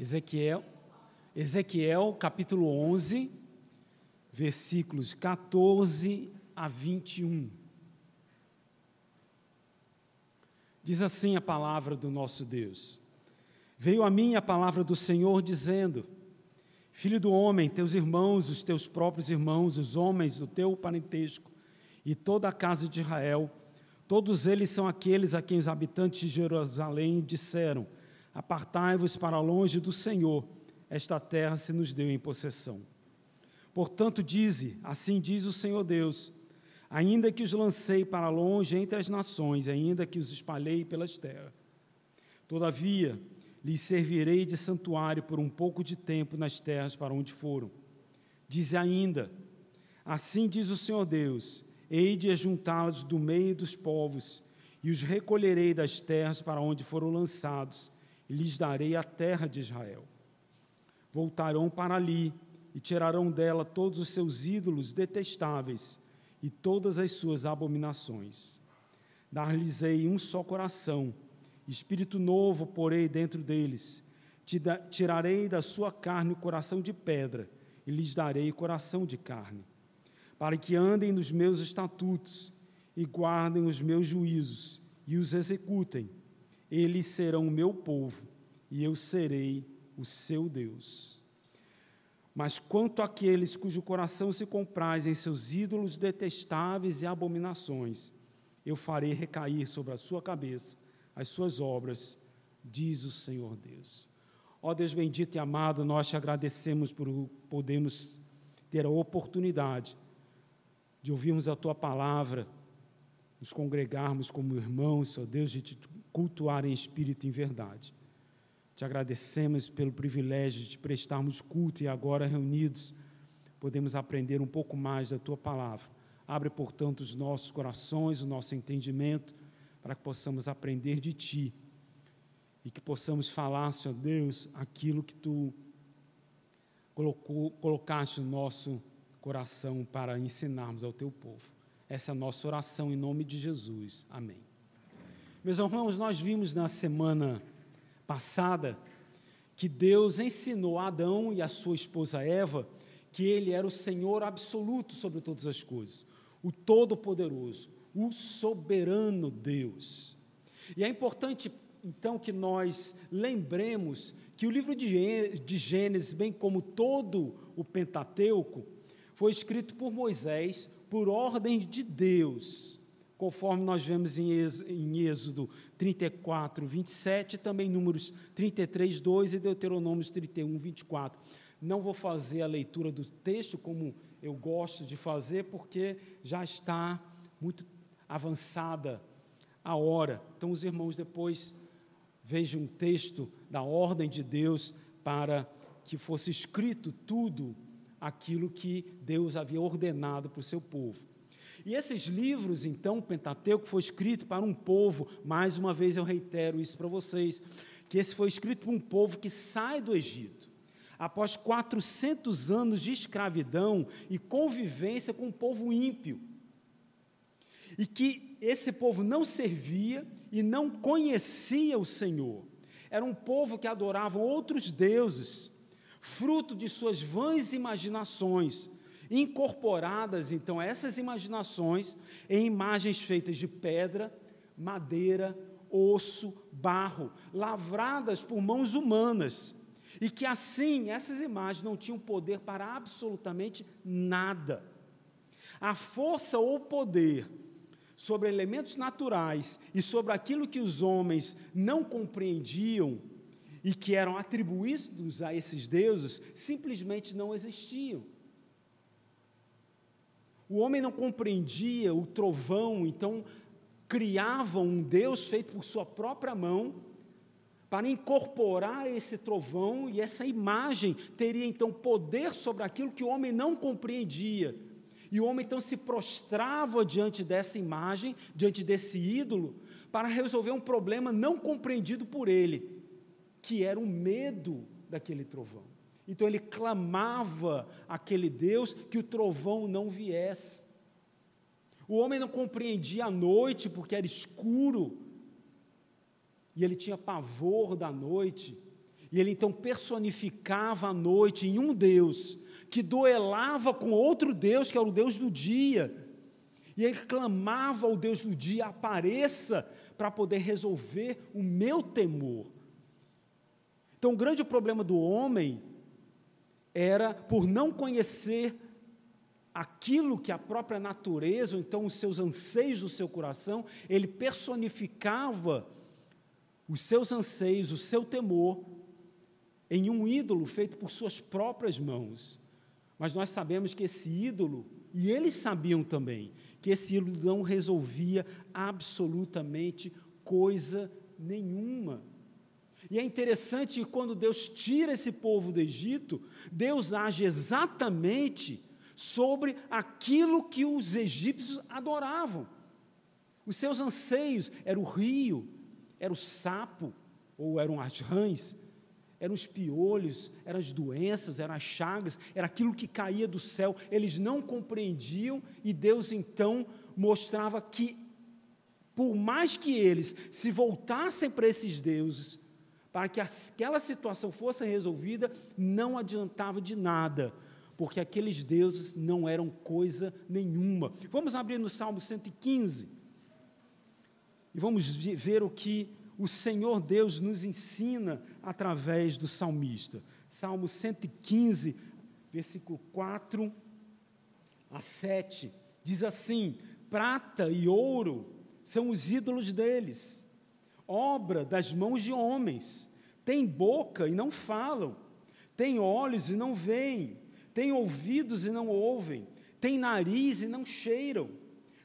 Ezequiel, Ezequiel capítulo 11, versículos 14 a 21. Diz assim a palavra do nosso Deus: Veio a mim a palavra do Senhor dizendo: Filho do homem, teus irmãos, os teus próprios irmãos, os homens do teu parentesco e toda a casa de Israel, todos eles são aqueles a quem os habitantes de Jerusalém disseram: Apartai-vos para longe do Senhor, esta terra se nos deu em possessão. Portanto, dize: Assim diz o Senhor Deus: Ainda que os lancei para longe entre as nações, ainda que os espalhei pelas terras, todavia lhes servirei de santuário por um pouco de tempo nas terras para onde foram. Diz ainda: Assim diz o Senhor Deus: Hei de juntá-los do meio dos povos, e os recolherei das terras para onde foram lançados, e lhes darei a terra de Israel. Voltarão para ali e tirarão dela todos os seus ídolos detestáveis e todas as suas abominações. Dar-lhes-ei um só coração, espírito novo porei dentro deles. Tirarei da sua carne o coração de pedra e lhes darei coração de carne, para que andem nos meus estatutos e guardem os meus juízos e os executem eles serão o meu povo e eu serei o seu Deus. Mas quanto àqueles cujo coração se compraz em seus ídolos detestáveis e abominações, eu farei recair sobre a sua cabeça as suas obras, diz o Senhor Deus. Ó Deus bendito e amado, nós te agradecemos por podermos ter a oportunidade de ouvirmos a tua palavra, nos congregarmos como irmãos, ó Deus, de te cultuar em espírito e em verdade. Te agradecemos pelo privilégio de prestarmos culto e agora reunidos podemos aprender um pouco mais da tua palavra. Abre, portanto, os nossos corações, o nosso entendimento, para que possamos aprender de ti e que possamos falar, Senhor Deus, aquilo que tu colocou, colocaste no nosso coração para ensinarmos ao teu povo. Essa é a nossa oração em nome de Jesus. Amém. Meus irmãos, nós vimos na semana passada que Deus ensinou a Adão e a sua esposa Eva que ele era o Senhor absoluto sobre todas as coisas, o Todo-Poderoso, o soberano Deus. E é importante, então, que nós lembremos que o livro de Gênesis, bem como todo o Pentateuco, foi escrito por Moisés por ordem de Deus conforme nós vemos em Êxodo 34, 27, também Números 33, 2 e Deuteronômios 31, 24. Não vou fazer a leitura do texto como eu gosto de fazer, porque já está muito avançada a hora. Então, os irmãos depois vejam um texto da ordem de Deus para que fosse escrito tudo aquilo que Deus havia ordenado para o seu povo. E esses livros, então, o Pentateuco foi escrito para um povo, mais uma vez eu reitero isso para vocês, que esse foi escrito para um povo que sai do Egito, após 400 anos de escravidão e convivência com um povo ímpio. E que esse povo não servia e não conhecia o Senhor. Era um povo que adorava outros deuses, fruto de suas vãs imaginações, incorporadas então essas imaginações em imagens feitas de pedra, madeira, osso, barro, lavradas por mãos humanas, e que assim essas imagens não tinham poder para absolutamente nada. A força ou poder sobre elementos naturais e sobre aquilo que os homens não compreendiam e que eram atribuídos a esses deuses, simplesmente não existiam. O homem não compreendia o trovão, então criava um Deus feito por sua própria mão para incorporar esse trovão e essa imagem teria então poder sobre aquilo que o homem não compreendia. E o homem então se prostrava diante dessa imagem, diante desse ídolo, para resolver um problema não compreendido por ele, que era o medo daquele trovão. Então ele clamava aquele Deus que o trovão não viesse. O homem não compreendia a noite porque era escuro, e ele tinha pavor da noite. E ele então personificava a noite em um Deus que duelava com outro Deus, que era o Deus do dia. E ele clamava ao Deus do dia: apareça para poder resolver o meu temor. Então, o grande problema do homem era por não conhecer aquilo que a própria natureza, ou então os seus anseios do seu coração, ele personificava os seus anseios, o seu temor, em um ídolo feito por suas próprias mãos. Mas nós sabemos que esse ídolo, e eles sabiam também, que esse ídolo não resolvia absolutamente coisa nenhuma. E é interessante que quando Deus tira esse povo do Egito, Deus age exatamente sobre aquilo que os egípcios adoravam. Os seus anseios era o rio, era o sapo, ou eram as rãs, eram os piolhos, eram as doenças, eram as chagas, era aquilo que caía do céu. Eles não compreendiam e Deus então mostrava que, por mais que eles se voltassem para esses deuses, para que aquela situação fosse resolvida, não adiantava de nada, porque aqueles deuses não eram coisa nenhuma. Vamos abrir no Salmo 115 e vamos ver o que o Senhor Deus nos ensina através do salmista. Salmo 115, versículo 4 a 7, diz assim: Prata e ouro são os ídolos deles, obra das mãos de homens. Tem boca e não falam, tem olhos e não veem, têm ouvidos e não ouvem, têm nariz e não cheiram,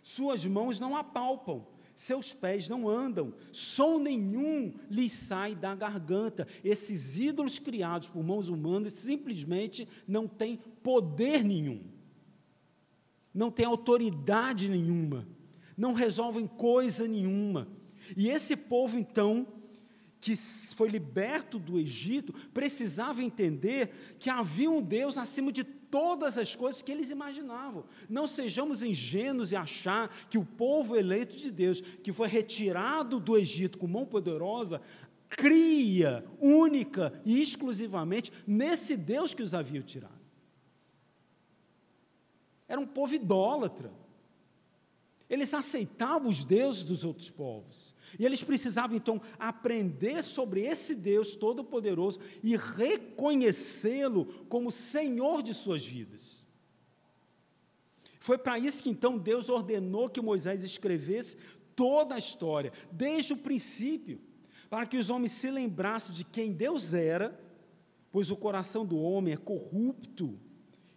suas mãos não apalpam, seus pés não andam, som nenhum lhes sai da garganta. Esses ídolos criados por mãos humanas simplesmente não têm poder nenhum, não têm autoridade nenhuma, não resolvem coisa nenhuma. E esse povo, então, que foi liberto do Egito, precisava entender que havia um Deus acima de todas as coisas que eles imaginavam. Não sejamos ingênuos e achar que o povo eleito de Deus, que foi retirado do Egito com mão poderosa, cria única e exclusivamente nesse Deus que os havia tirado. Era um povo idólatra. Eles aceitavam os deuses dos outros povos. E eles precisavam então aprender sobre esse Deus Todo-Poderoso e reconhecê-lo como Senhor de suas vidas. Foi para isso que então Deus ordenou que Moisés escrevesse toda a história, desde o princípio, para que os homens se lembrassem de quem Deus era, pois o coração do homem é corrupto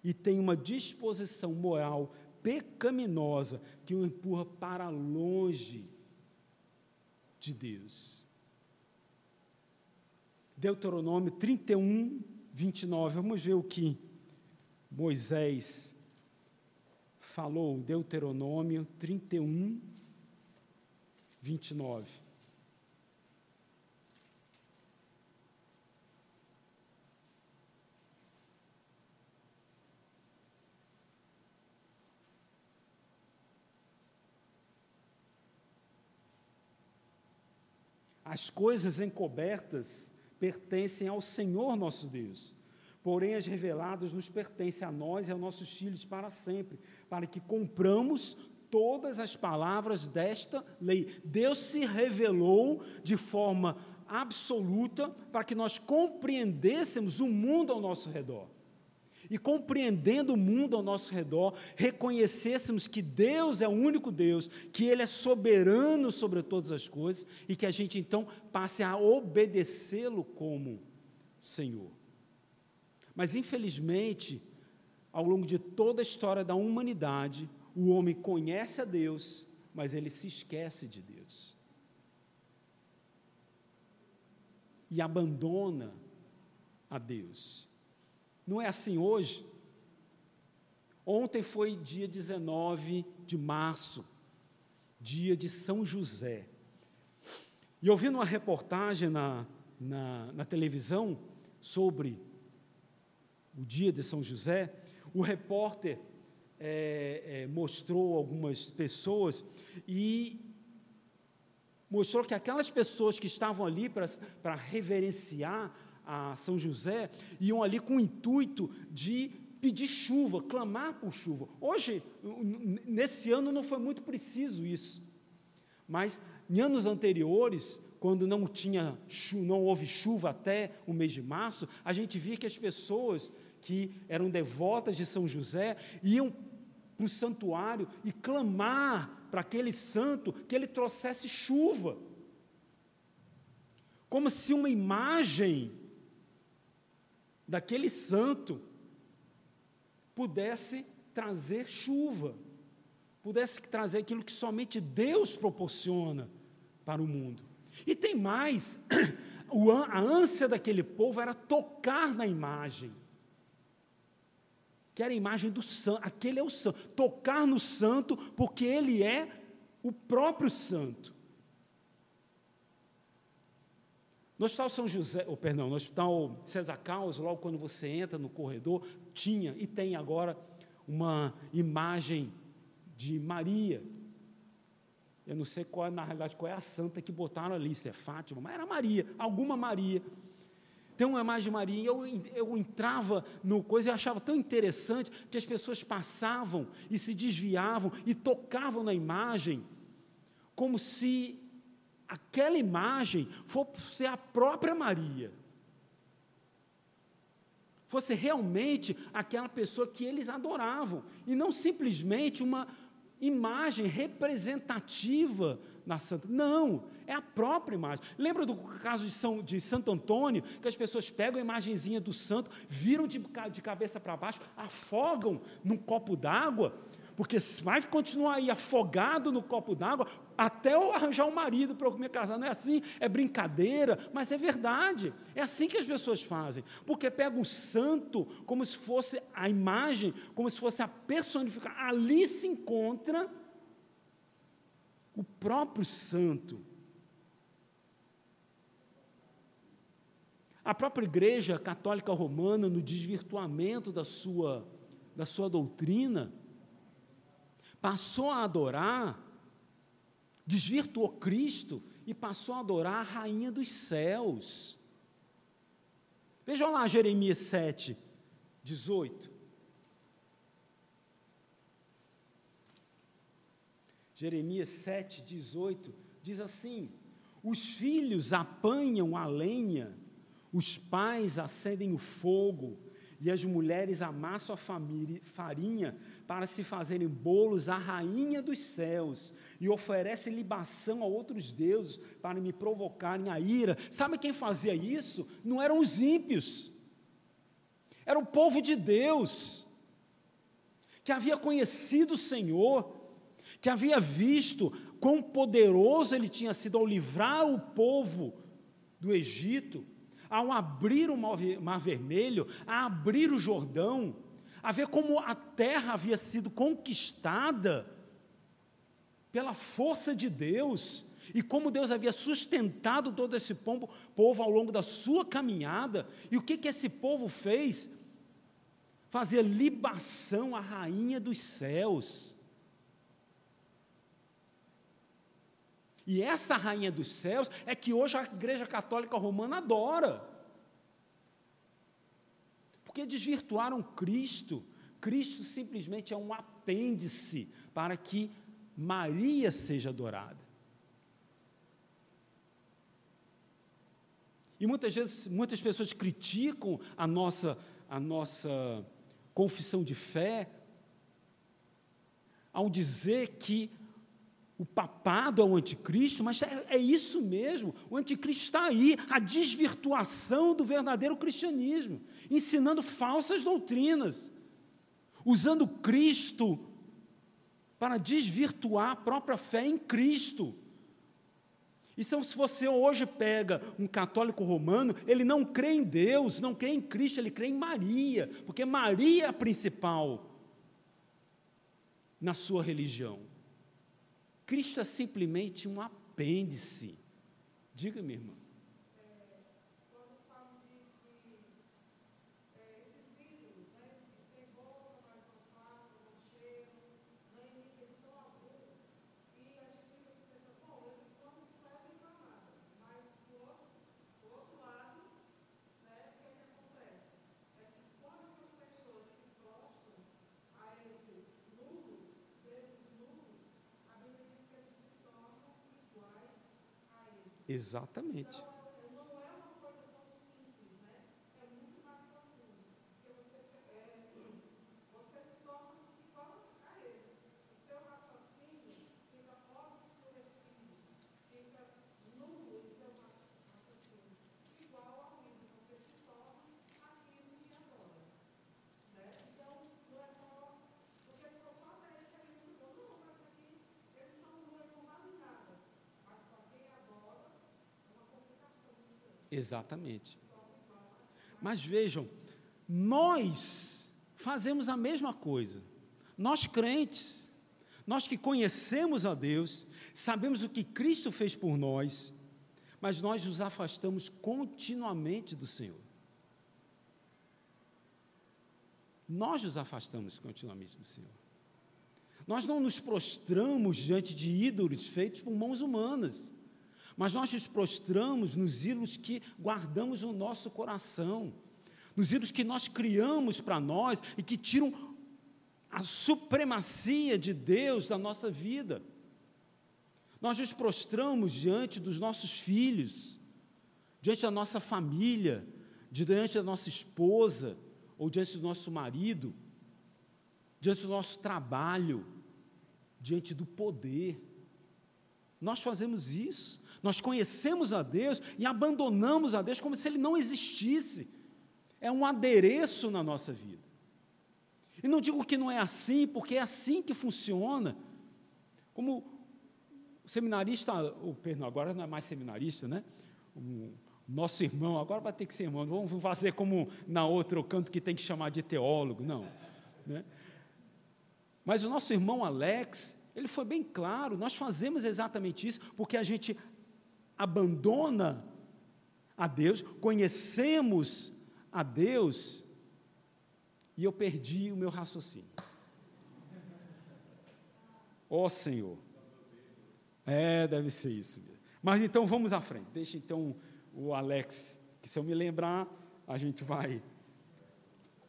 e tem uma disposição moral pecaminosa que o empurra para longe de Deus. Deuteronômio 31, 29. Vamos ver o que Moisés falou. Deuteronômio 31, 29. As coisas encobertas pertencem ao Senhor nosso Deus. Porém, as reveladas nos pertencem a nós e aos nossos filhos para sempre, para que compramos todas as palavras desta lei. Deus se revelou de forma absoluta para que nós compreendêssemos o mundo ao nosso redor e compreendendo o mundo ao nosso redor, reconhecêssemos que Deus é o único Deus, que Ele é soberano sobre todas as coisas e que a gente então passe a obedecê-lo como Senhor. Mas infelizmente, ao longo de toda a história da humanidade, o homem conhece a Deus, mas ele se esquece de Deus. E abandona a Deus. Não é assim hoje? Ontem foi dia 19 de março, dia de São José. E ouvindo uma reportagem na, na, na televisão sobre o dia de São José, o repórter é, é, mostrou algumas pessoas e mostrou que aquelas pessoas que estavam ali para reverenciar a São José iam ali com o intuito de pedir chuva, clamar por chuva. Hoje, nesse ano, não foi muito preciso isso. Mas em anos anteriores, quando não tinha, não houve chuva até o mês de março, a gente via que as pessoas que eram devotas de São José iam para o santuário e clamar para aquele santo que ele trouxesse chuva. Como se uma imagem daquele santo pudesse trazer chuva, pudesse trazer aquilo que somente Deus proporciona para o mundo. E tem mais, a ânsia daquele povo era tocar na imagem, que era a imagem do santo, aquele é o santo, tocar no santo, porque ele é o próprio santo. No Hospital São José, oh, perdão, no Hospital César Caos, logo quando você entra no corredor, tinha e tem agora uma imagem de Maria. Eu não sei qual, na realidade, qual é a santa que botaram ali, se é Fátima, mas era Maria, alguma Maria. Tem uma imagem de Maria, e eu, eu entrava no coisa e achava tão interessante que as pessoas passavam e se desviavam e tocavam na imagem, como se aquela imagem fosse a própria Maria. Fosse realmente aquela pessoa que eles adoravam, e não simplesmente uma imagem representativa na Santa. Não, é a própria imagem. Lembra do caso de, São, de Santo Antônio, que as pessoas pegam a imagenzinha do santo, viram de, de cabeça para baixo, afogam num copo d'água porque vai continuar aí afogado no copo d'água até eu arranjar um marido para eu me casar. Não é assim, é brincadeira, mas é verdade. É assim que as pessoas fazem. Porque pega o santo como se fosse a imagem, como se fosse a personificação. Ali se encontra o próprio santo. A própria Igreja Católica Romana, no desvirtuamento da sua, da sua doutrina, passou a adorar, desvirtuou Cristo e passou a adorar a rainha dos céus. Vejam lá Jeremias 7, 18. Jeremias 7, 18 diz assim: Os filhos apanham a lenha, os pais acendem o fogo, e as mulheres amassam a farinha para se fazerem bolos à rainha dos céus e oferecem libação a outros deuses para me provocarem a ira. Sabe quem fazia isso? Não eram os ímpios, era o povo de Deus, que havia conhecido o Senhor, que havia visto quão poderoso ele tinha sido ao livrar o povo do Egito, ao abrir o Mar Vermelho, a abrir o Jordão a ver como a terra havia sido conquistada pela força de Deus e como Deus havia sustentado todo esse povo, ao longo da sua caminhada. E o que, que esse povo fez? Fazia libação à rainha dos céus. E essa rainha dos céus é que hoje a Igreja Católica Romana adora porque desvirtuaram Cristo. Cristo simplesmente é um apêndice para que Maria seja adorada. E muitas vezes, muitas pessoas criticam a nossa, a nossa confissão de fé ao dizer que o papado é o anticristo, mas é, é, isso mesmo, o anticristo está aí, a desvirtuação do verdadeiro cristianismo, ensinando falsas doutrinas, usando Cristo para desvirtuar a própria fé em Cristo. Então, se você hoje pega um católico romano, ele não crê em Deus, não crê em Cristo, ele crê em Maria, porque Maria é a principal na sua religião. Cristo é simplesmente um apêndice. Diga, minha Exatamente. Exatamente. Mas vejam, nós fazemos a mesma coisa. Nós crentes, nós que conhecemos a Deus, sabemos o que Cristo fez por nós, mas nós nos afastamos continuamente do Senhor. Nós nos afastamos continuamente do Senhor. Nós não nos prostramos diante de ídolos feitos por mãos humanas mas nós nos prostramos nos ídolos que guardamos no nosso coração, nos ídolos que nós criamos para nós e que tiram a supremacia de Deus da nossa vida. Nós nos prostramos diante dos nossos filhos, diante da nossa família, diante da nossa esposa ou diante do nosso marido, diante do nosso trabalho, diante do poder. Nós fazemos isso. Nós conhecemos a Deus e abandonamos a Deus como se Ele não existisse. É um adereço na nossa vida. E não digo que não é assim, porque é assim que funciona. Como o seminarista, o, perdão, agora não é mais seminarista, né? O nosso irmão, agora vai ter que ser irmão, não vamos fazer como na outra, o canto que tem que chamar de teólogo, não. Né? Mas o nosso irmão Alex, ele foi bem claro, nós fazemos exatamente isso, porque a gente abandona a Deus, conhecemos a Deus, e eu perdi o meu raciocínio. Ó oh, Senhor. É, deve ser isso mesmo. Mas então vamos à frente. Deixa então o Alex, que se eu me lembrar, a gente vai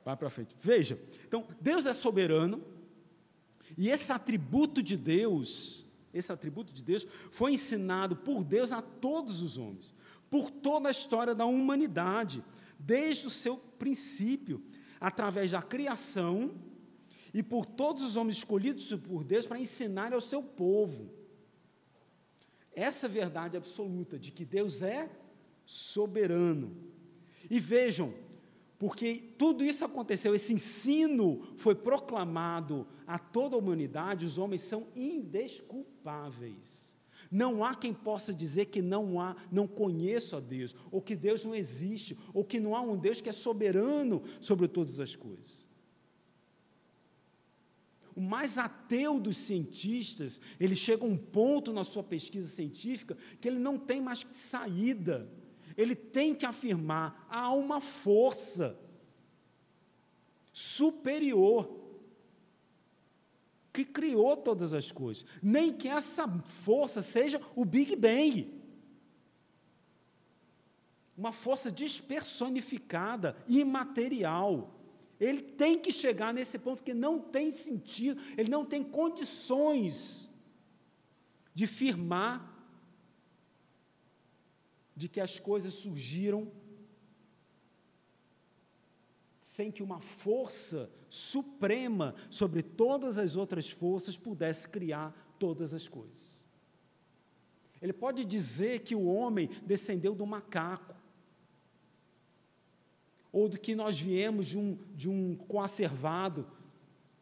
vai para frente. Veja, então Deus é soberano, e esse atributo de Deus esse atributo de Deus, foi ensinado por Deus a todos os homens, por toda a história da humanidade, desde o seu princípio, através da criação e por todos os homens escolhidos por Deus para ensinar ao seu povo. Essa verdade absoluta de que Deus é soberano. E vejam, porque tudo isso aconteceu, esse ensino foi proclamado a toda a humanidade, os homens são indesculpáveis. Não há quem possa dizer que não há, não conheço a Deus, ou que Deus não existe, ou que não há um Deus que é soberano sobre todas as coisas. O mais ateu dos cientistas, ele chega a um ponto na sua pesquisa científica que ele não tem mais saída ele tem que afirmar: há uma força superior que criou todas as coisas. Nem que essa força seja o Big Bang. Uma força despersonificada, imaterial. Ele tem que chegar nesse ponto que não tem sentido, ele não tem condições de firmar de que as coisas surgiram sem que uma força suprema sobre todas as outras forças pudesse criar todas as coisas. Ele pode dizer que o homem descendeu do macaco, ou do que nós viemos de um, de um coacervado,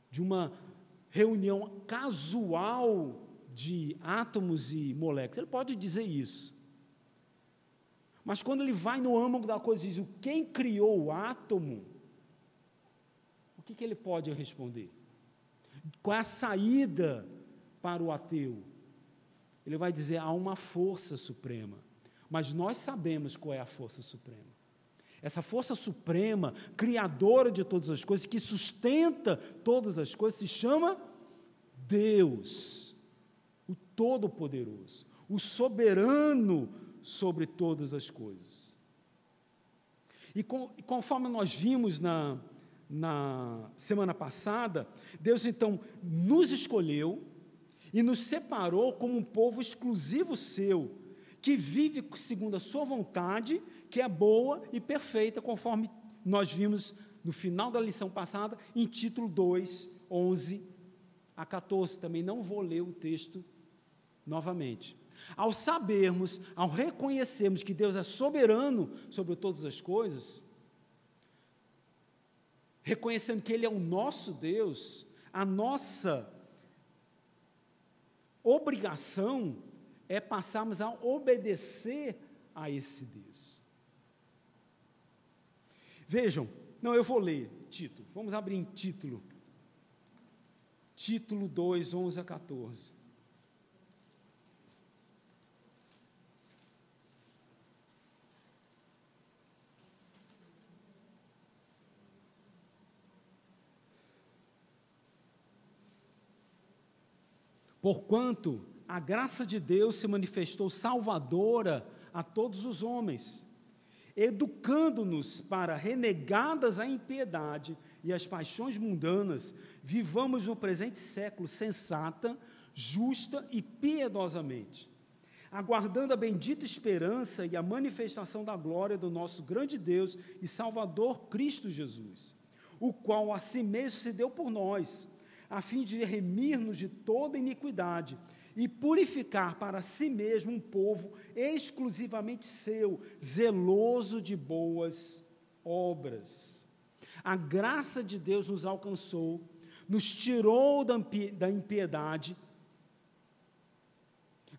de uma reunião casual de átomos e moléculas. Ele pode dizer isso. Mas quando ele vai no âmago da coisa e diz: quem criou o átomo? O que, que ele pode responder? Qual é a saída para o ateu? Ele vai dizer: há uma força suprema. Mas nós sabemos qual é a força suprema. Essa força suprema, criadora de todas as coisas, que sustenta todas as coisas, se chama Deus, o Todo-Poderoso, o soberano sobre todas as coisas. E, com, conforme nós vimos na, na semana passada, Deus então nos escolheu e nos separou como um povo exclusivo seu, que vive segundo a sua vontade, que é boa e perfeita, conforme nós vimos no final da lição passada, em título 2, 11 a 14. Também não vou ler o texto novamente. Ao sabermos, ao reconhecermos que Deus é soberano sobre todas as coisas, reconhecendo que Ele é o nosso Deus, a nossa obrigação é passarmos a obedecer a esse Deus. Vejam, não, eu vou ler título, vamos abrir em título. Título 2, 11 a 14. Porquanto a graça de Deus se manifestou salvadora a todos os homens, educando-nos para, renegadas a impiedade e as paixões mundanas, vivamos no presente século sensata, justa e piedosamente, aguardando a bendita esperança e a manifestação da glória do nosso grande Deus e Salvador Cristo Jesus, o qual a si mesmo se deu por nós a fim de remir-nos de toda iniquidade e purificar para si mesmo um povo exclusivamente seu, zeloso de boas obras. A graça de Deus nos alcançou, nos tirou da impiedade.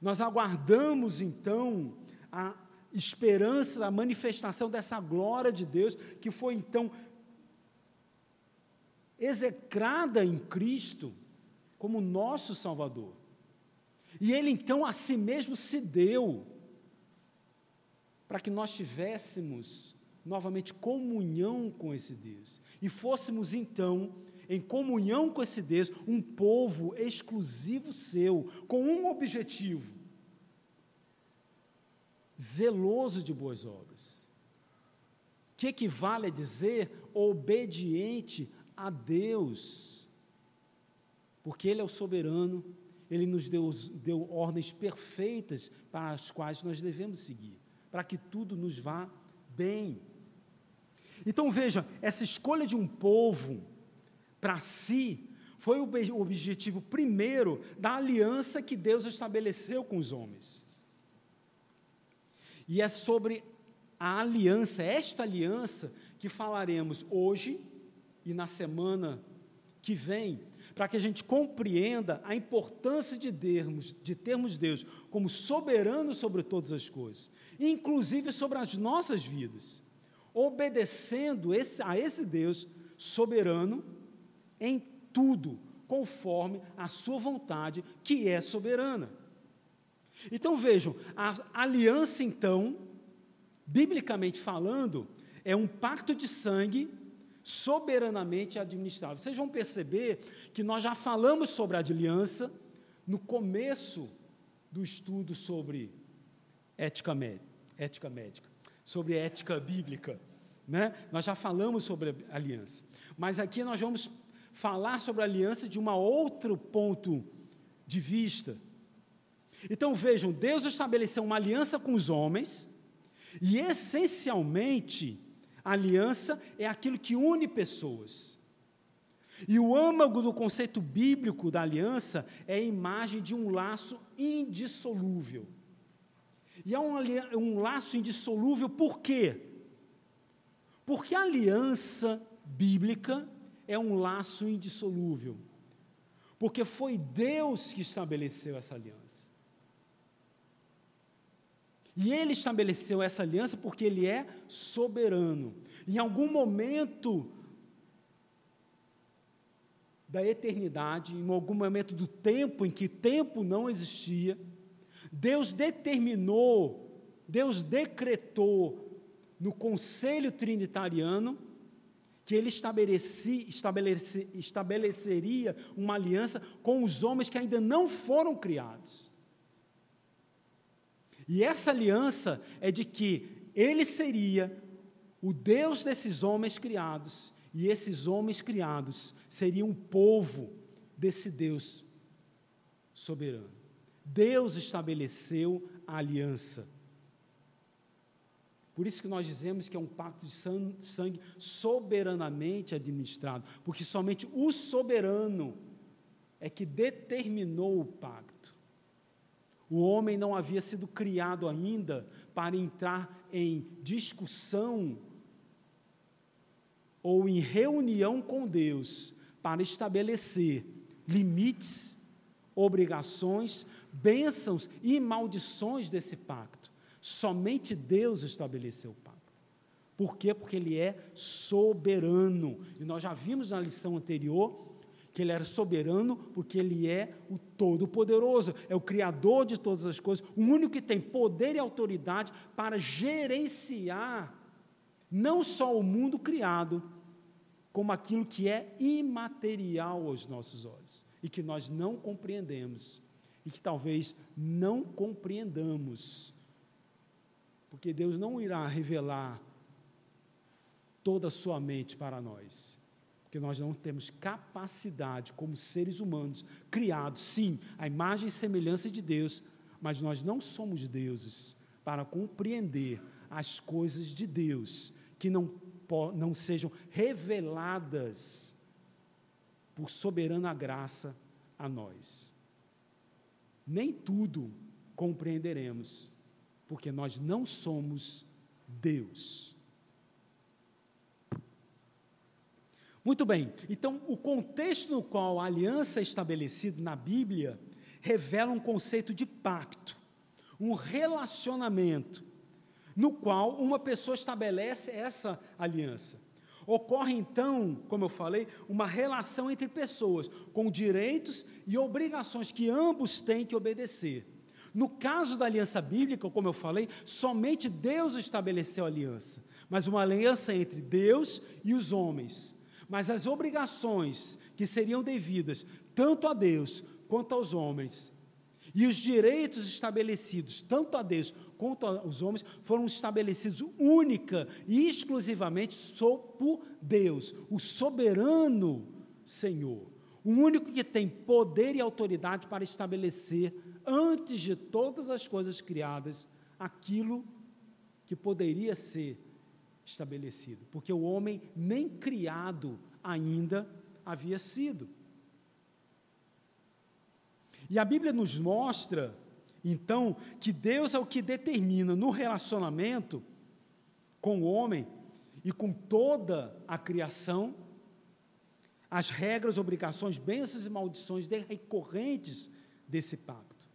Nós aguardamos então a esperança da manifestação dessa glória de Deus, que foi então execrada em Cristo como nosso Salvador. E Ele então a si mesmo se deu para que nós tivéssemos novamente comunhão com esse Deus e fôssemos então em comunhão com esse Deus, um povo exclusivo seu, com um objetivo: zeloso de boas obras, que equivale a dizer obediente a Deus, porque Ele é o soberano, Ele nos deu, deu ordens perfeitas para as quais nós devemos seguir, para que tudo nos vá bem. Então veja, essa escolha de um povo para si foi o objetivo primeiro da aliança que Deus estabeleceu com os homens. E é sobre a aliança, esta aliança, que falaremos hoje e na semana que vem, para que a gente compreenda a importância de termos, de termos Deus como soberano sobre todas as coisas, inclusive sobre as nossas vidas, obedecendo esse, a esse Deus soberano em tudo, conforme a sua vontade, que é soberana. Então vejam, a aliança, então, biblicamente falando, é um pacto de sangue soberanamente administrável. Vocês vão perceber que nós já falamos sobre a aliança no começo do estudo sobre ética, ética médica, sobre ética bíblica. Né? Nós já falamos sobre a aliança. Mas aqui nós vamos falar sobre a aliança de um outro ponto de vista. Então vejam, Deus estabeleceu uma aliança com os homens, e essencialmente aliança é aquilo que une pessoas. E o âmago do conceito bíblico da aliança é a imagem de um laço indissolúvel. E é um, um laço indissolúvel por quê? Porque a aliança bíblica é um laço indissolúvel. Porque foi Deus que estabeleceu essa aliança. E ele estabeleceu essa aliança porque ele é soberano. Em algum momento da eternidade, em algum momento do tempo em que tempo não existia, Deus determinou, Deus decretou no conselho trinitariano que ele estabeleci, estabelece, estabeleceria uma aliança com os homens que ainda não foram criados. E essa aliança é de que ele seria o Deus desses homens criados, e esses homens criados seriam o povo desse Deus soberano. Deus estabeleceu a aliança. Por isso que nós dizemos que é um pacto de sangue soberanamente administrado, porque somente o soberano é que determinou o pacto. O homem não havia sido criado ainda para entrar em discussão ou em reunião com Deus para estabelecer limites, obrigações, bênçãos e maldições desse pacto. Somente Deus estabeleceu o pacto. Por quê? Porque Ele é soberano. E nós já vimos na lição anterior que Ele era soberano porque Ele é o Todo-Poderoso, é o Criador de todas as coisas, o único que tem poder e autoridade para gerenciar não só o mundo criado, como aquilo que é imaterial aos nossos olhos e que nós não compreendemos e que talvez não compreendamos, porque Deus não irá revelar toda a sua mente para nós, porque nós não temos capacidade, como seres humanos, criados, sim, à imagem e semelhança de Deus, mas nós não somos deuses para compreender as coisas de Deus que não, não sejam reveladas por soberana graça a nós. Nem tudo compreenderemos, porque nós não somos Deus. Muito bem, então o contexto no qual a aliança é estabelecida na Bíblia revela um conceito de pacto, um relacionamento no qual uma pessoa estabelece essa aliança. Ocorre então, como eu falei, uma relação entre pessoas, com direitos e obrigações que ambos têm que obedecer. No caso da aliança bíblica, como eu falei, somente Deus estabeleceu a aliança, mas uma aliança entre Deus e os homens. Mas as obrigações que seriam devidas tanto a Deus quanto aos homens, e os direitos estabelecidos tanto a Deus quanto aos homens foram estabelecidos única e exclusivamente por Deus, o soberano Senhor, o único que tem poder e autoridade para estabelecer, antes de todas as coisas criadas, aquilo que poderia ser estabelecido, porque o homem nem criado ainda havia sido. E a Bíblia nos mostra então, que Deus é o que determina no relacionamento com o homem e com toda a criação as regras, obrigações, bênçãos e maldições recorrentes desse pacto.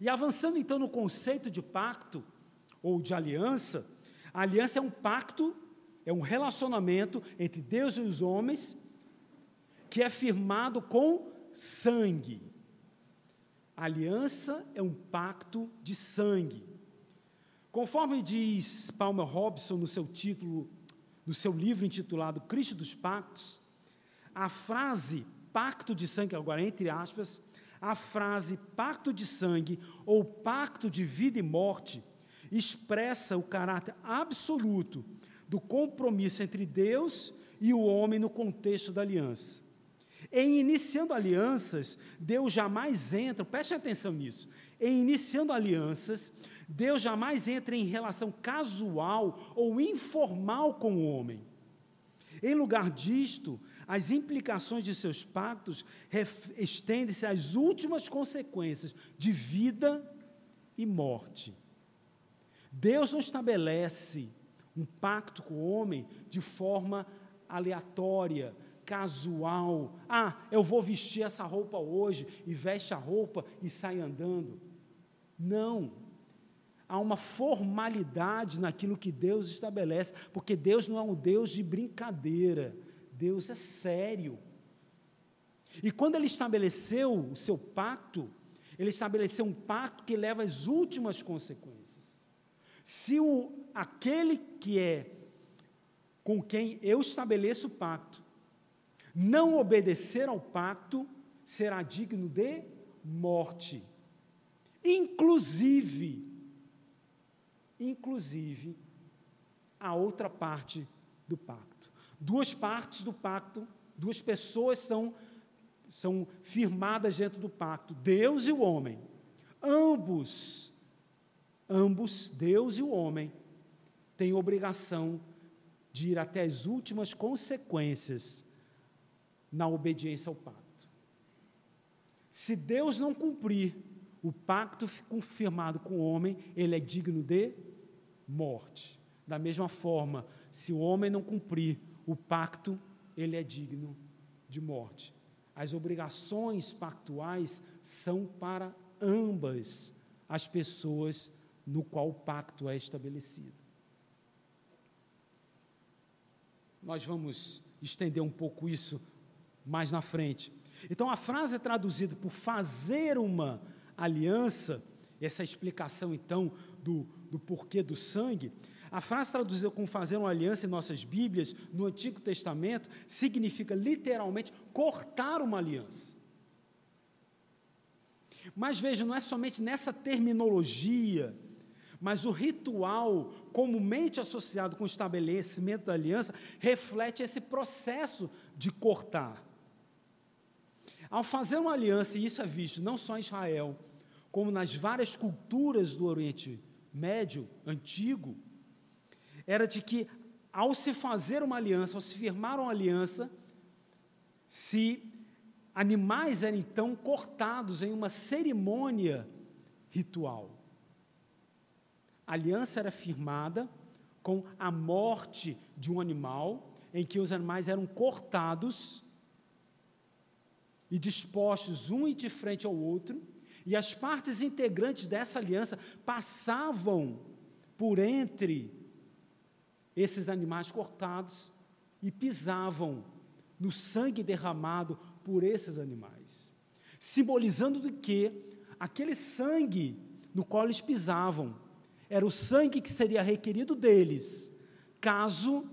E avançando então no conceito de pacto ou de aliança, a aliança é um pacto, é um relacionamento entre Deus e os homens que é firmado com sangue. A aliança é um pacto de sangue. Conforme diz Palmer Robson no seu título, no seu livro intitulado Cristo dos Pactos, a frase pacto de sangue, agora entre aspas, a frase pacto de sangue ou pacto de vida e morte expressa o caráter absoluto do compromisso entre Deus e o homem no contexto da aliança. Em iniciando alianças, Deus jamais entra, preste atenção nisso. Em iniciando alianças, Deus jamais entra em relação casual ou informal com o homem. Em lugar disto, as implicações de seus pactos estendem-se às últimas consequências de vida e morte. Deus não estabelece um pacto com o homem de forma aleatória, casual. Ah, eu vou vestir essa roupa hoje e veste a roupa e sai andando. Não. Há uma formalidade naquilo que Deus estabelece, porque Deus não é um Deus de brincadeira. Deus é sério. E quando ele estabeleceu o seu pacto, ele estabeleceu um pacto que leva às últimas consequências. Se o, aquele que é com quem eu estabeleço o pacto não obedecer ao pacto será digno de morte. Inclusive, inclusive, a outra parte do pacto. Duas partes do pacto, duas pessoas são, são firmadas dentro do pacto: Deus e o homem. Ambos, ambos, Deus e o homem, tem obrigação de ir até as últimas consequências na obediência ao pacto. Se Deus não cumprir o pacto confirmado com o homem, ele é digno de morte. Da mesma forma, se o homem não cumprir o pacto, ele é digno de morte. As obrigações pactuais são para ambas as pessoas no qual o pacto é estabelecido. Nós vamos estender um pouco isso mais na frente. Então a frase traduzida por fazer uma aliança, essa explicação então do, do porquê do sangue, a frase traduzida como fazer uma aliança em nossas Bíblias, no Antigo Testamento, significa literalmente cortar uma aliança. Mas veja, não é somente nessa terminologia, mas o ritual comumente associado com o estabelecimento da aliança reflete esse processo de cortar. Ao fazer uma aliança, e isso é visto não só em Israel, como nas várias culturas do Oriente Médio, antigo, era de que, ao se fazer uma aliança, ao se firmar uma aliança, se animais eram então cortados em uma cerimônia ritual. A aliança era firmada com a morte de um animal, em que os animais eram cortados e dispostos um de frente ao outro, e as partes integrantes dessa aliança passavam por entre esses animais cortados e pisavam no sangue derramado por esses animais, simbolizando do que aquele sangue no qual eles pisavam era o sangue que seria requerido deles, caso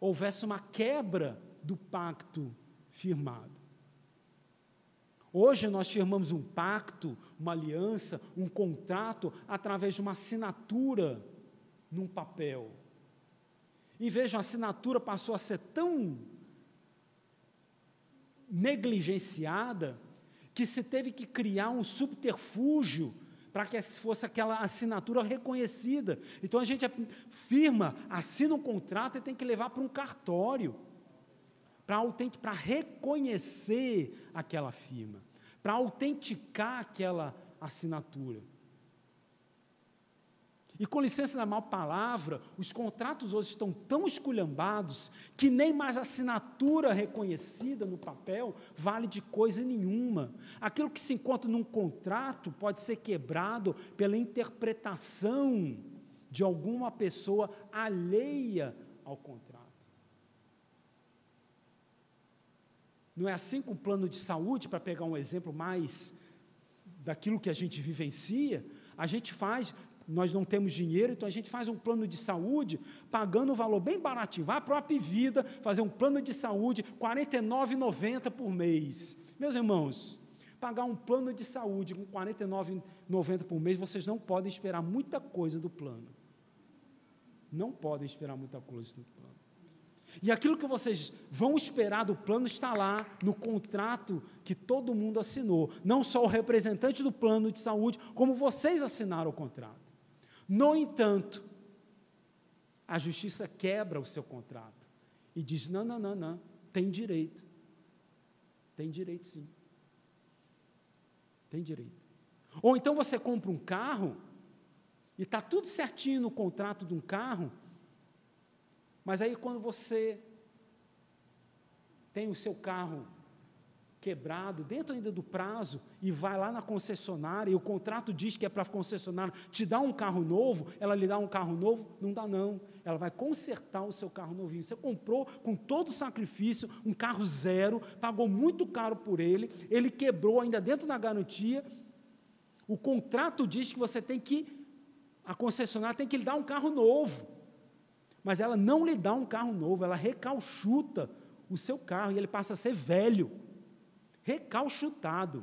houvesse uma quebra do pacto firmado. Hoje nós firmamos um pacto, uma aliança, um contrato através de uma assinatura num papel. E vejam, a assinatura passou a ser tão negligenciada que se teve que criar um subterfúgio para que fosse aquela assinatura reconhecida. Então a gente firma, assina um contrato e tem que levar para um cartório para reconhecer aquela firma, para autenticar aquela assinatura. E com licença da mal palavra, os contratos hoje estão tão esculhambados que nem mais assinatura reconhecida no papel vale de coisa nenhuma. Aquilo que se encontra num contrato pode ser quebrado pela interpretação de alguma pessoa alheia ao contrato. Não é assim com o plano de saúde, para pegar um exemplo mais daquilo que a gente vivencia, a gente faz, nós não temos dinheiro, então a gente faz um plano de saúde, pagando um valor bem baratinho, a Vida, fazer um plano de saúde, R$ 49,90 por mês. Meus irmãos, pagar um plano de saúde com R$ 49,90 por mês, vocês não podem esperar muita coisa do plano. Não podem esperar muita coisa do plano. E aquilo que vocês vão esperar do plano está lá no contrato que todo mundo assinou. Não só o representante do plano de saúde, como vocês assinaram o contrato. No entanto, a justiça quebra o seu contrato e diz: não, não, não, não, tem direito. Tem direito sim. Tem direito. Ou então você compra um carro e está tudo certinho no contrato de um carro mas aí quando você tem o seu carro quebrado, dentro ainda do prazo, e vai lá na concessionária, e o contrato diz que é para a concessionária te dar um carro novo, ela lhe dá um carro novo? Não dá não. Ela vai consertar o seu carro novinho. Você comprou com todo sacrifício um carro zero, pagou muito caro por ele, ele quebrou ainda dentro da garantia. O contrato diz que você tem que, a concessionária tem que lhe dar um carro novo mas ela não lhe dá um carro novo, ela recalchuta o seu carro e ele passa a ser velho, recalchutado,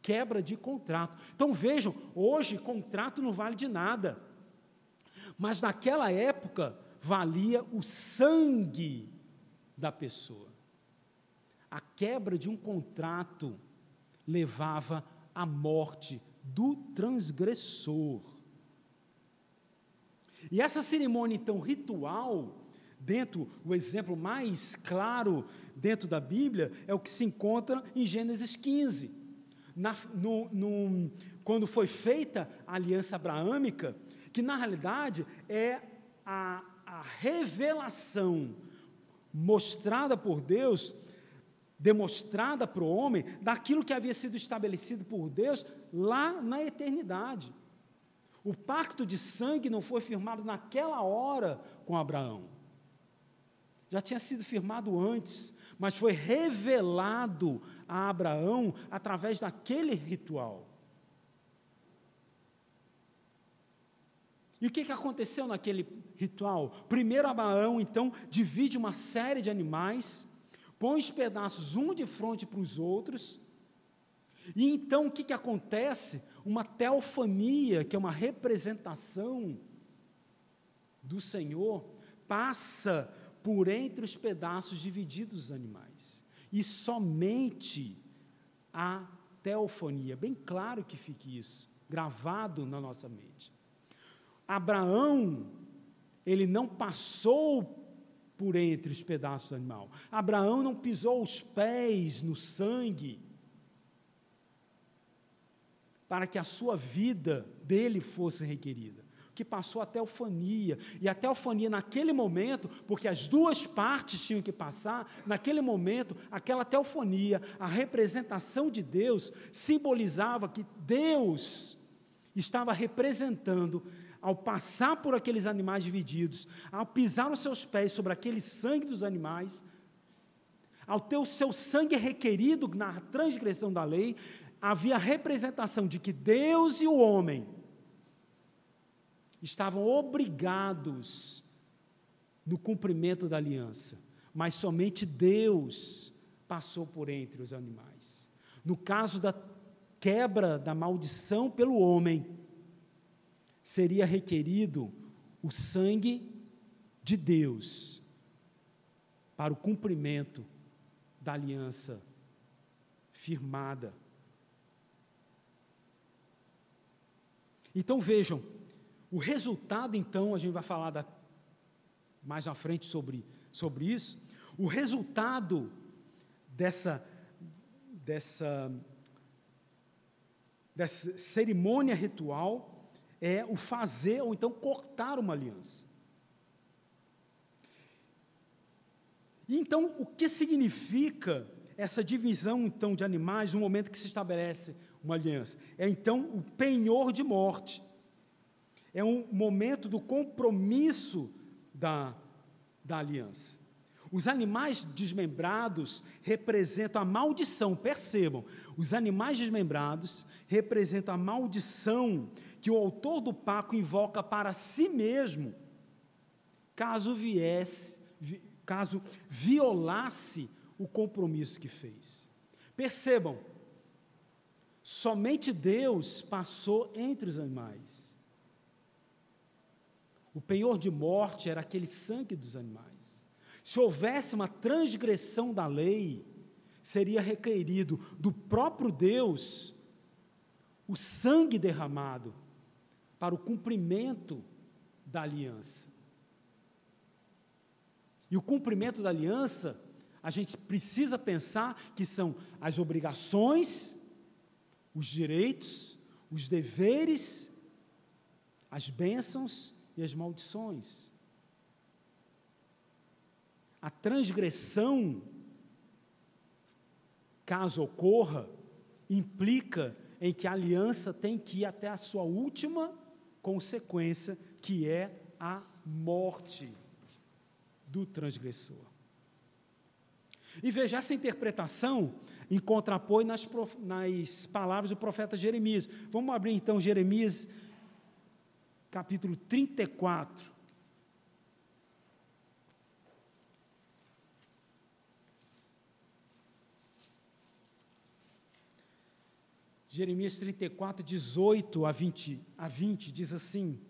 quebra de contrato. Então vejam, hoje contrato não vale de nada, mas naquela época valia o sangue da pessoa. A quebra de um contrato levava à morte do transgressor. E essa cerimônia, então, ritual, dentro, o exemplo mais claro dentro da Bíblia, é o que se encontra em Gênesis 15. Na, no, no, quando foi feita a aliança abraâmica, que na realidade é a, a revelação mostrada por Deus, demonstrada para o homem, daquilo que havia sido estabelecido por Deus lá na eternidade. O pacto de sangue não foi firmado naquela hora com Abraão. Já tinha sido firmado antes, mas foi revelado a Abraão através daquele ritual. E o que, que aconteceu naquele ritual? Primeiro, Abraão, então, divide uma série de animais, põe os pedaços um de frente para os outros, e então o que, que acontece? Uma teofania, que é uma representação do Senhor, passa por entre os pedaços divididos dos animais. E somente a teofania, bem claro que fique isso, gravado na nossa mente. Abraão, ele não passou por entre os pedaços do animal. Abraão não pisou os pés no sangue para que a sua vida dele fosse requerida. Que passou a teofania. E a teofania, naquele momento, porque as duas partes tinham que passar, naquele momento, aquela teofania, a representação de Deus, simbolizava que Deus estava representando ao passar por aqueles animais divididos, ao pisar os seus pés sobre aquele sangue dos animais, ao ter o seu sangue requerido na transgressão da lei, havia representação de que Deus e o homem estavam obrigados no cumprimento da aliança, mas somente Deus passou por entre os animais. No caso da quebra da maldição pelo homem, seria requerido o sangue de Deus para o cumprimento da aliança firmada Então vejam, o resultado, então, a gente vai falar da, mais na frente sobre, sobre isso. O resultado dessa, dessa, dessa cerimônia ritual é o fazer ou então cortar uma aliança. E então, o que significa essa divisão então de animais no momento que se estabelece uma aliança. É então o penhor de morte. É um momento do compromisso da, da aliança. Os animais desmembrados representam a maldição, percebam, os animais desmembrados representam a maldição que o autor do pacto invoca para si mesmo, caso viesse, caso violasse o compromisso que fez. Percebam, Somente Deus passou entre os animais. O penhor de morte era aquele sangue dos animais. Se houvesse uma transgressão da lei, seria requerido do próprio Deus o sangue derramado para o cumprimento da aliança. E o cumprimento da aliança, a gente precisa pensar que são as obrigações os direitos, os deveres, as bênçãos e as maldições. A transgressão, caso ocorra, implica em que a aliança tem que ir até a sua última consequência, que é a morte do transgressor. E veja, essa interpretação encontra apoio nas, nas palavras do profeta Jeremias. Vamos abrir então Jeremias, capítulo 34. Jeremias 34, 18 a 20, a 20 diz assim: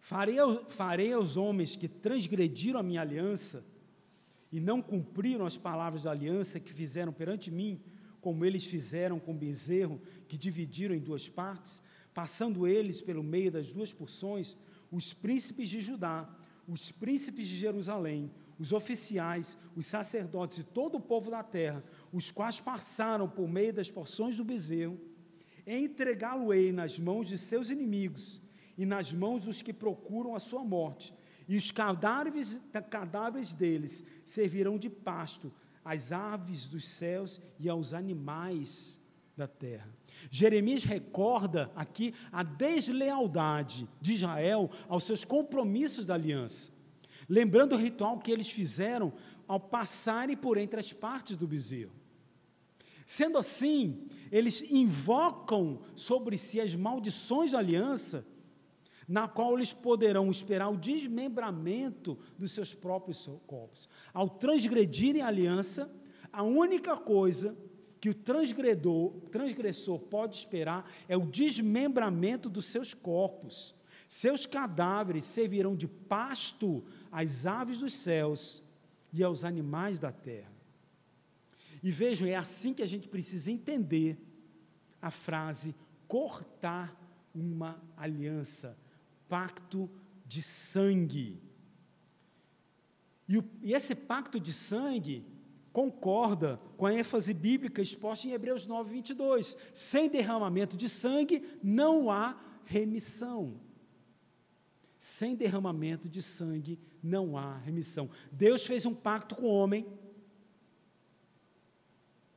Farei, farei aos homens que transgrediram a minha aliança e não cumpriram as palavras da aliança que fizeram perante mim, como eles fizeram com o bezerro, que dividiram em duas partes, passando eles pelo meio das duas porções, os príncipes de Judá, os príncipes de Jerusalém, os oficiais, os sacerdotes e todo o povo da terra, os quais passaram por meio das porções do bezerro, entregá-lo-ei nas mãos de seus inimigos e nas mãos dos que procuram a sua morte, e os cadáveres, cadáveres deles servirão de pasto às aves dos céus e aos animais da terra. Jeremias recorda aqui a deslealdade de Israel aos seus compromissos da aliança, lembrando o ritual que eles fizeram ao passarem por entre as partes do bezerro. Sendo assim, eles invocam sobre si as maldições da aliança, na qual eles poderão esperar o desmembramento dos seus próprios corpos. Ao transgredirem a aliança, a única coisa que o transgredor, transgressor pode esperar é o desmembramento dos seus corpos. Seus cadáveres servirão de pasto às aves dos céus e aos animais da terra. E vejam, é assim que a gente precisa entender a frase cortar uma aliança, pacto de sangue. E, o, e esse pacto de sangue concorda com a ênfase bíblica exposta em Hebreus 9, 22. Sem derramamento de sangue não há remissão. Sem derramamento de sangue não há remissão. Deus fez um pacto com o homem,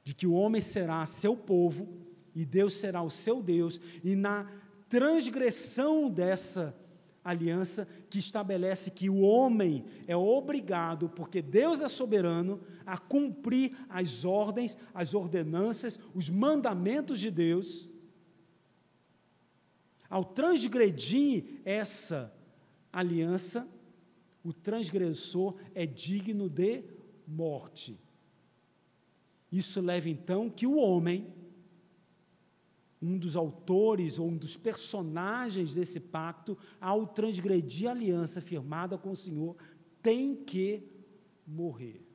de que o homem será seu povo e Deus será o seu Deus, e na transgressão dessa aliança que estabelece que o homem é obrigado, porque Deus é soberano, a cumprir as ordens, as ordenanças, os mandamentos de Deus. Ao transgredir essa aliança, o transgressor é digno de morte. Isso leva então que o homem, um dos autores ou um dos personagens desse pacto, ao transgredir a aliança firmada com o Senhor, tem que morrer.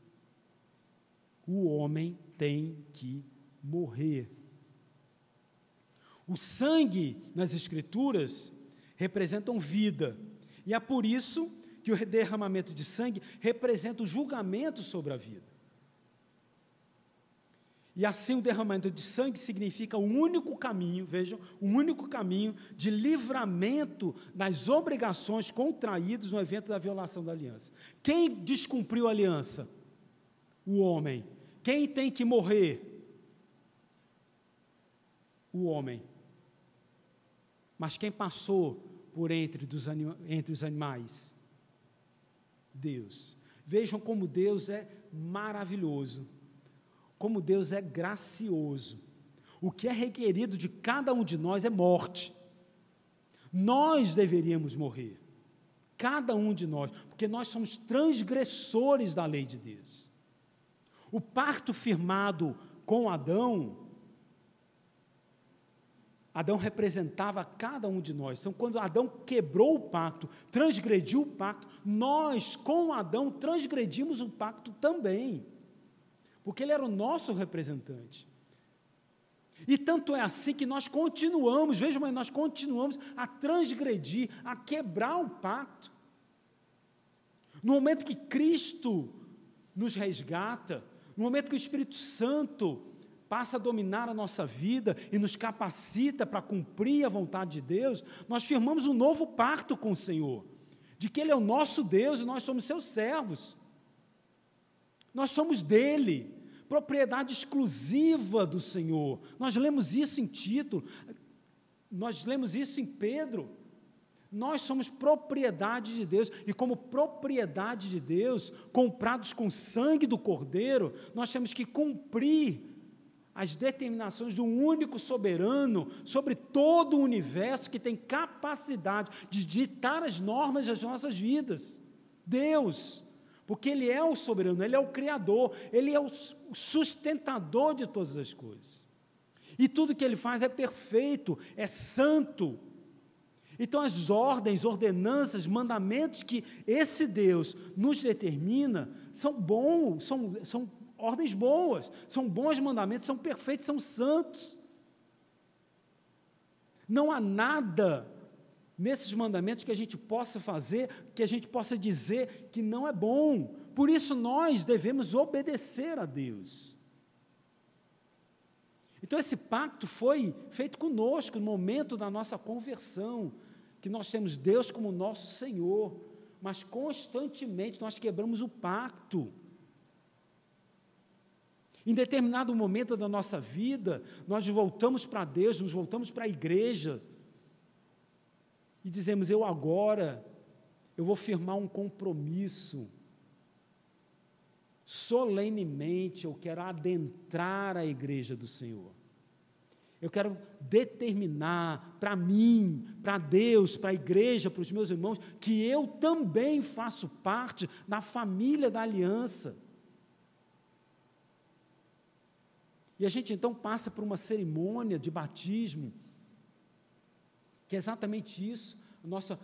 O homem tem que morrer. O sangue nas Escrituras representam vida, e é por isso que o derramamento de sangue representa o julgamento sobre a vida. E assim o derramamento de sangue significa o único caminho, vejam, o único caminho de livramento das obrigações contraídas no evento da violação da aliança. Quem descumpriu a aliança? O homem. Quem tem que morrer? O homem. Mas quem passou por entre, dos entre os animais? Deus. Vejam como Deus é maravilhoso como Deus é gracioso. O que é requerido de cada um de nós é morte. Nós deveríamos morrer, cada um de nós, porque nós somos transgressores da lei de Deus. O pacto firmado com Adão, Adão representava cada um de nós. Então, quando Adão quebrou o pacto, transgrediu o pacto, nós, com Adão, transgredimos o pacto também porque ele era o nosso representante. E tanto é assim que nós continuamos, vejam, mas nós continuamos a transgredir, a quebrar o pacto. No momento que Cristo nos resgata, no momento que o Espírito Santo passa a dominar a nossa vida e nos capacita para cumprir a vontade de Deus, nós firmamos um novo pacto com o Senhor, de que Ele é o nosso Deus e nós somos seus servos. Nós somos dele propriedade exclusiva do Senhor. Nós lemos isso em Tito, nós lemos isso em Pedro. Nós somos propriedade de Deus, e como propriedade de Deus, comprados com sangue do Cordeiro, nós temos que cumprir as determinações do único soberano sobre todo o universo que tem capacidade de ditar as normas das nossas vidas. Deus porque Ele é o soberano, Ele é o Criador, Ele é o sustentador de todas as coisas. E tudo que Ele faz é perfeito, é santo. Então, as ordens, ordenanças, mandamentos que esse Deus nos determina são bons, são, são ordens boas, são bons mandamentos, são perfeitos, são santos. Não há nada nesses mandamentos que a gente possa fazer, que a gente possa dizer que não é bom. Por isso nós devemos obedecer a Deus. Então esse pacto foi feito conosco no momento da nossa conversão, que nós temos Deus como nosso Senhor, mas constantemente nós quebramos o pacto. Em determinado momento da nossa vida, nós voltamos para Deus, nos voltamos para a igreja e dizemos: Eu agora, eu vou firmar um compromisso. Solenemente, eu quero adentrar a igreja do Senhor. Eu quero determinar para mim, para Deus, para a igreja, para os meus irmãos, que eu também faço parte da família da aliança. E a gente então passa por uma cerimônia de batismo, que é exatamente isso, a nossa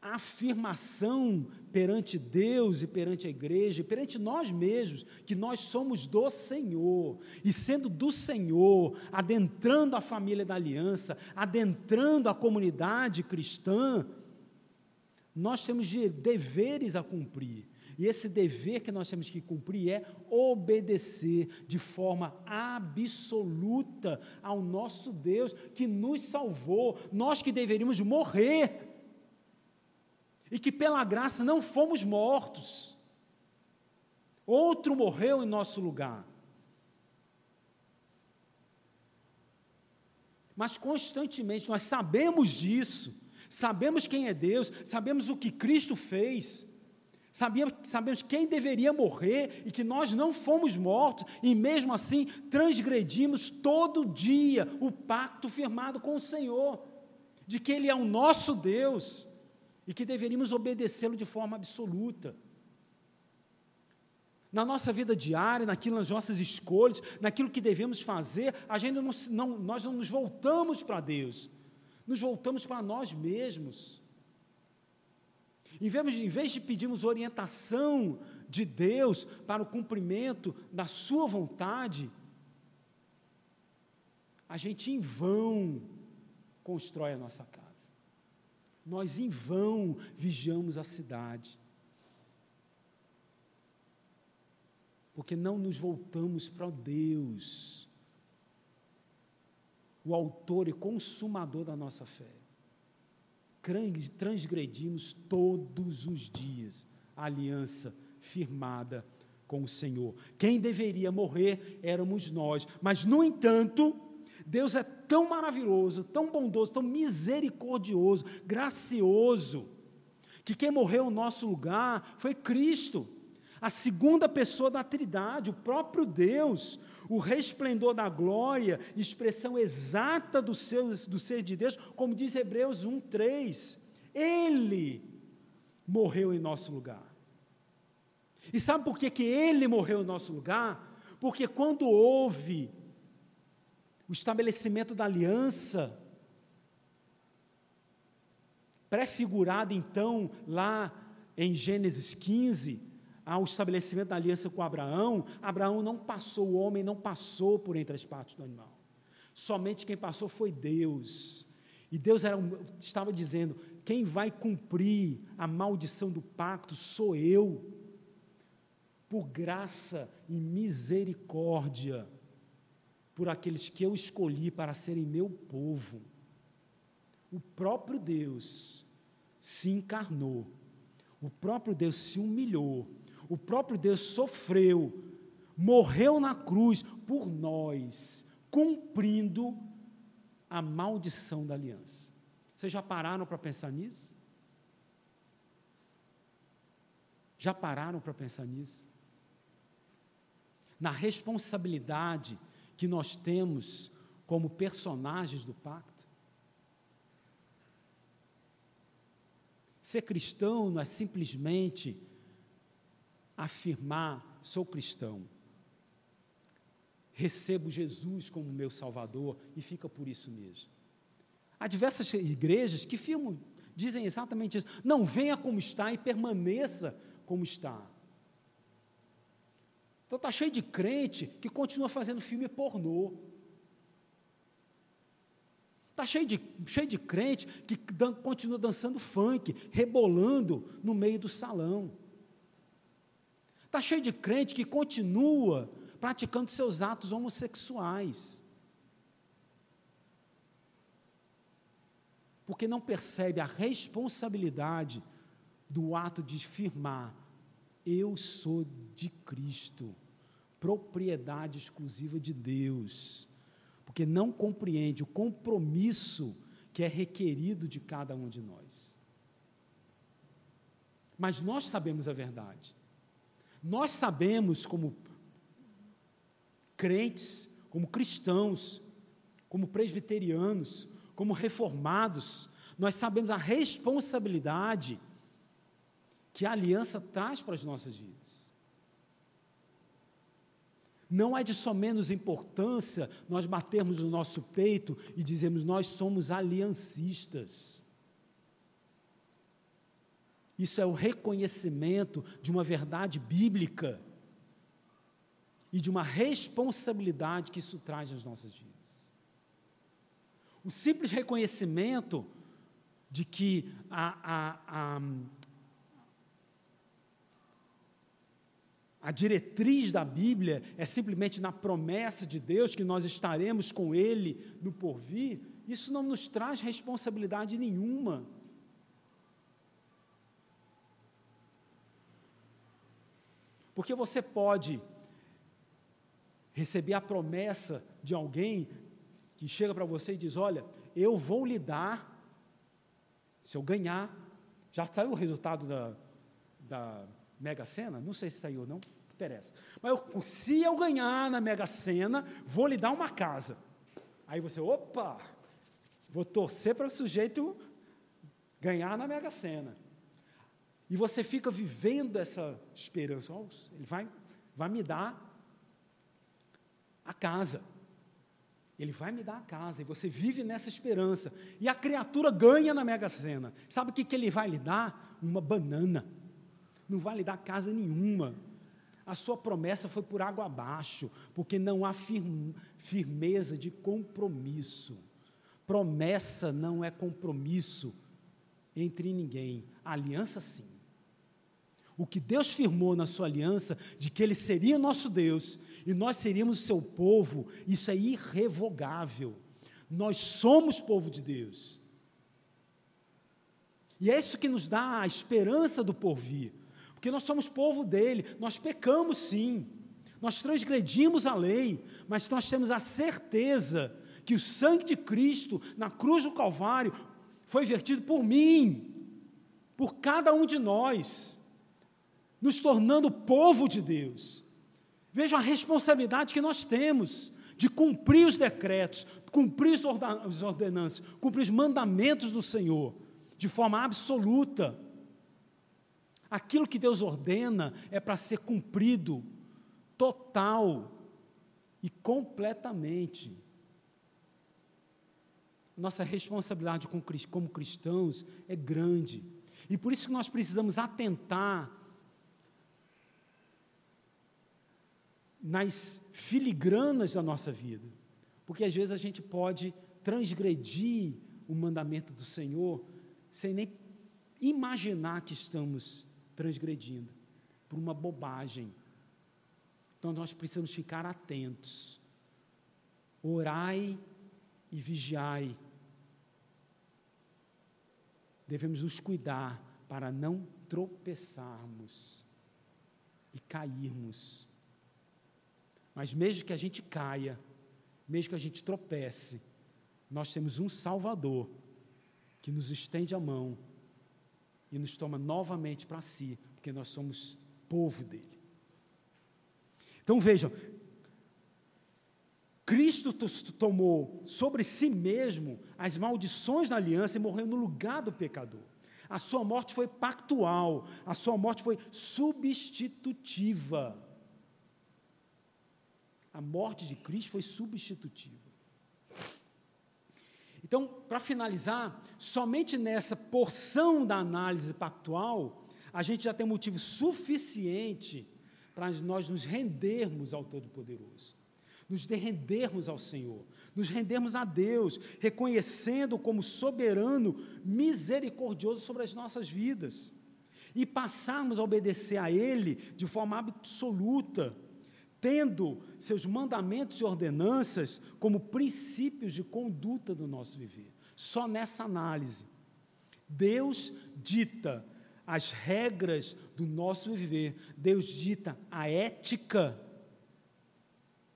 afirmação perante Deus e perante a igreja, e perante nós mesmos, que nós somos do Senhor, e sendo do Senhor, adentrando a família da aliança, adentrando a comunidade cristã, nós temos deveres a cumprir. E esse dever que nós temos que cumprir é obedecer de forma absoluta ao nosso Deus que nos salvou, nós que deveríamos morrer, e que pela graça não fomos mortos, outro morreu em nosso lugar. Mas constantemente nós sabemos disso, sabemos quem é Deus, sabemos o que Cristo fez, Sabíamos, sabemos quem deveria morrer e que nós não fomos mortos, e mesmo assim transgredimos todo dia o pacto firmado com o Senhor, de que Ele é o nosso Deus e que deveríamos obedecê-lo de forma absoluta. Na nossa vida diária, naquilo, nas nossas escolhas, naquilo que devemos fazer, a gente não, não, nós não nos voltamos para Deus, nos voltamos para nós mesmos. Em vez, em vez de pedirmos orientação de Deus para o cumprimento da Sua vontade, a gente em vão constrói a nossa casa. Nós em vão vigiamos a cidade. Porque não nos voltamos para Deus, o autor e consumador da nossa fé transgredimos todos os dias a aliança firmada com o Senhor. Quem deveria morrer éramos nós, mas, no entanto, Deus é tão maravilhoso, tão bondoso, tão misericordioso, gracioso, que quem morreu no nosso lugar foi Cristo, a segunda pessoa da Trindade, o próprio Deus, o resplendor da glória, expressão exata do, seu, do ser de Deus, como diz Hebreus 1, 3. Ele morreu em nosso lugar. E sabe por que, que ele morreu em nosso lugar? Porque quando houve o estabelecimento da aliança, prefigurada então lá em Gênesis 15, ao estabelecimento da aliança com Abraão, Abraão não passou, o homem não passou por entre as partes do animal. Somente quem passou foi Deus. E Deus era, estava dizendo: quem vai cumprir a maldição do pacto sou eu, por graça e misericórdia, por aqueles que eu escolhi para serem meu povo. O próprio Deus se encarnou, o próprio Deus se humilhou o próprio Deus sofreu, morreu na cruz por nós, cumprindo a maldição da aliança. Vocês já pararam para pensar nisso? Já pararam para pensar nisso? Na responsabilidade que nós temos como personagens do pacto? Ser cristão não é simplesmente afirmar: sou cristão, recebo Jesus como meu Salvador e fica por isso mesmo. Há diversas igrejas que filmam, dizem exatamente isso: não venha como está e permaneça como está. Então está cheio de crente que continua fazendo filme pornô. Está cheio de, cheio de crente que dan, continua dançando funk, rebolando no meio do salão. Está cheio de crente que continua praticando seus atos homossexuais. Porque não percebe a responsabilidade do ato de firmar: eu sou de Cristo, propriedade exclusiva de Deus. Porque não compreende o compromisso que é requerido de cada um de nós. Mas nós sabemos a verdade. Nós sabemos, como crentes, como cristãos, como presbiterianos, como reformados, nós sabemos a responsabilidade que a aliança traz para as nossas vidas. Não é de só menos importância nós batermos no nosso peito e dizermos nós somos aliancistas. Isso é o reconhecimento de uma verdade bíblica e de uma responsabilidade que isso traz nas nossas vidas. O simples reconhecimento de que a, a, a, a diretriz da Bíblia é simplesmente na promessa de Deus que nós estaremos com Ele no porvir, isso não nos traz responsabilidade nenhuma. Porque você pode receber a promessa de alguém que chega para você e diz: Olha, eu vou lhe dar, se eu ganhar, já saiu o resultado da, da Mega Sena? Não sei se saiu, não interessa. Mas eu, se eu ganhar na Mega Sena, vou lhe dar uma casa. Aí você, opa, vou torcer para o sujeito ganhar na Mega Sena. E você fica vivendo essa esperança. Ele vai, vai me dar a casa. Ele vai me dar a casa, e você vive nessa esperança. E a criatura ganha na Mega Sena. Sabe o que, que ele vai lhe dar? Uma banana. Não vai lhe dar casa nenhuma. A sua promessa foi por água abaixo, porque não há firmeza de compromisso. Promessa não é compromisso entre ninguém. Aliança, sim. O que Deus firmou na sua aliança, de que Ele seria nosso Deus e nós seríamos seu povo, isso é irrevogável. Nós somos povo de Deus. E é isso que nos dá a esperança do porvir, porque nós somos povo dele, nós pecamos sim, nós transgredimos a lei, mas nós temos a certeza que o sangue de Cristo na cruz do Calvário foi vertido por mim, por cada um de nós nos tornando povo de Deus. Vejam a responsabilidade que nós temos de cumprir os decretos, cumprir as ordenanças, cumprir os mandamentos do Senhor, de forma absoluta. Aquilo que Deus ordena é para ser cumprido total e completamente. Nossa responsabilidade como cristãos é grande. E por isso que nós precisamos atentar nas filigranas da nossa vida, porque às vezes a gente pode transgredir o mandamento do Senhor sem nem imaginar que estamos transgredindo por uma bobagem. Então nós precisamos ficar atentos. Orai e vigiai. Devemos nos cuidar para não tropeçarmos e cairmos mas mesmo que a gente caia, mesmo que a gente tropece, nós temos um Salvador que nos estende a mão e nos toma novamente para si, porque nós somos povo dele. Então vejam, Cristo tomou sobre si mesmo as maldições da aliança e morreu no lugar do pecador. A sua morte foi pactual, a sua morte foi substitutiva. A morte de Cristo foi substitutiva. Então, para finalizar, somente nessa porção da análise pactual, a gente já tem motivo suficiente para nós nos rendermos ao Todo-Poderoso, nos rendermos ao Senhor, nos rendermos a Deus, reconhecendo como soberano, misericordioso sobre as nossas vidas, e passarmos a obedecer a Ele de forma absoluta, tendo seus mandamentos e ordenanças como princípios de conduta do nosso viver. Só nessa análise. Deus dita as regras do nosso viver, Deus dita a ética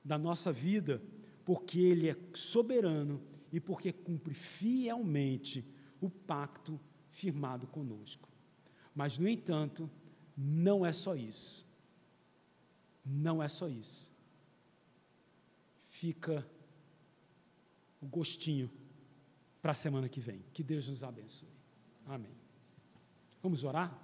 da nossa vida, porque Ele é soberano e porque cumpre fielmente o pacto firmado conosco. Mas, no entanto, não é só isso. Não é só isso. Fica o gostinho para a semana que vem. Que Deus nos abençoe. Amém. Vamos orar?